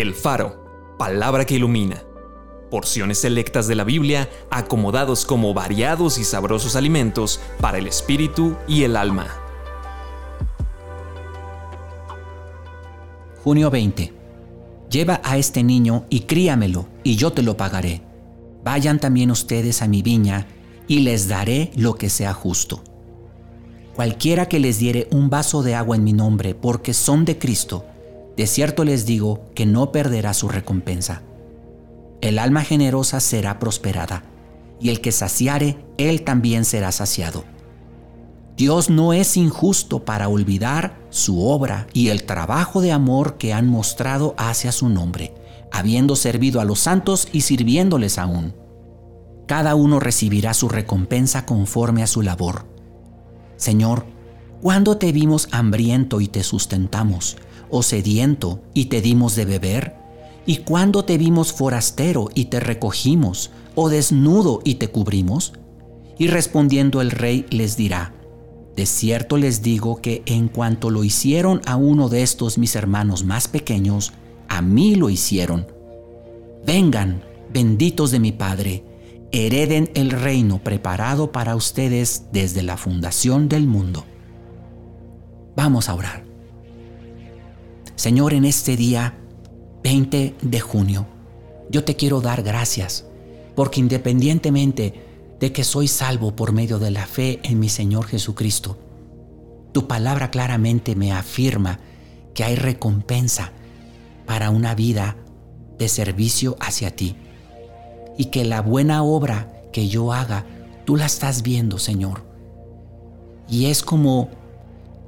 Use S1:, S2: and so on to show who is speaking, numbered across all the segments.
S1: El Faro, palabra que ilumina. Porciones selectas de la Biblia acomodados como variados y sabrosos alimentos para el espíritu y el alma.
S2: Junio 20. Lleva a este niño y críamelo, y yo te lo pagaré. Vayan también ustedes a mi viña, y les daré lo que sea justo. Cualquiera que les diere un vaso de agua en mi nombre, porque son de Cristo, de cierto les digo que no perderá su recompensa. El alma generosa será prosperada, y el que saciare, él también será saciado. Dios no es injusto para olvidar su obra y el trabajo de amor que han mostrado hacia su nombre, habiendo servido a los santos y sirviéndoles aún. Cada uno recibirá su recompensa conforme a su labor. Señor, ¿cuándo te vimos hambriento y te sustentamos? o sediento y te dimos de beber? ¿Y cuándo te vimos forastero y te recogimos, o desnudo y te cubrimos? Y respondiendo el rey les dirá, de cierto les digo que en cuanto lo hicieron a uno de estos mis hermanos más pequeños, a mí lo hicieron. Vengan, benditos de mi Padre, hereden el reino preparado para ustedes desde la fundación del mundo. Vamos a orar. Señor, en este día 20 de junio, yo te quiero dar gracias, porque independientemente de que soy salvo por medio de la fe en mi Señor Jesucristo, tu palabra claramente me afirma que hay recompensa para una vida de servicio hacia ti y que la buena obra que yo haga, tú la estás viendo, Señor. Y es como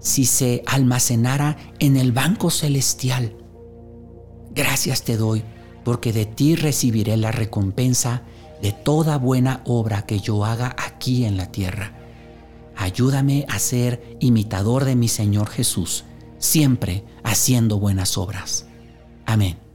S2: si se almacenara en el banco celestial. Gracias te doy, porque de ti recibiré la recompensa de toda buena obra que yo haga aquí en la tierra. Ayúdame a ser imitador de mi Señor Jesús, siempre haciendo buenas obras. Amén.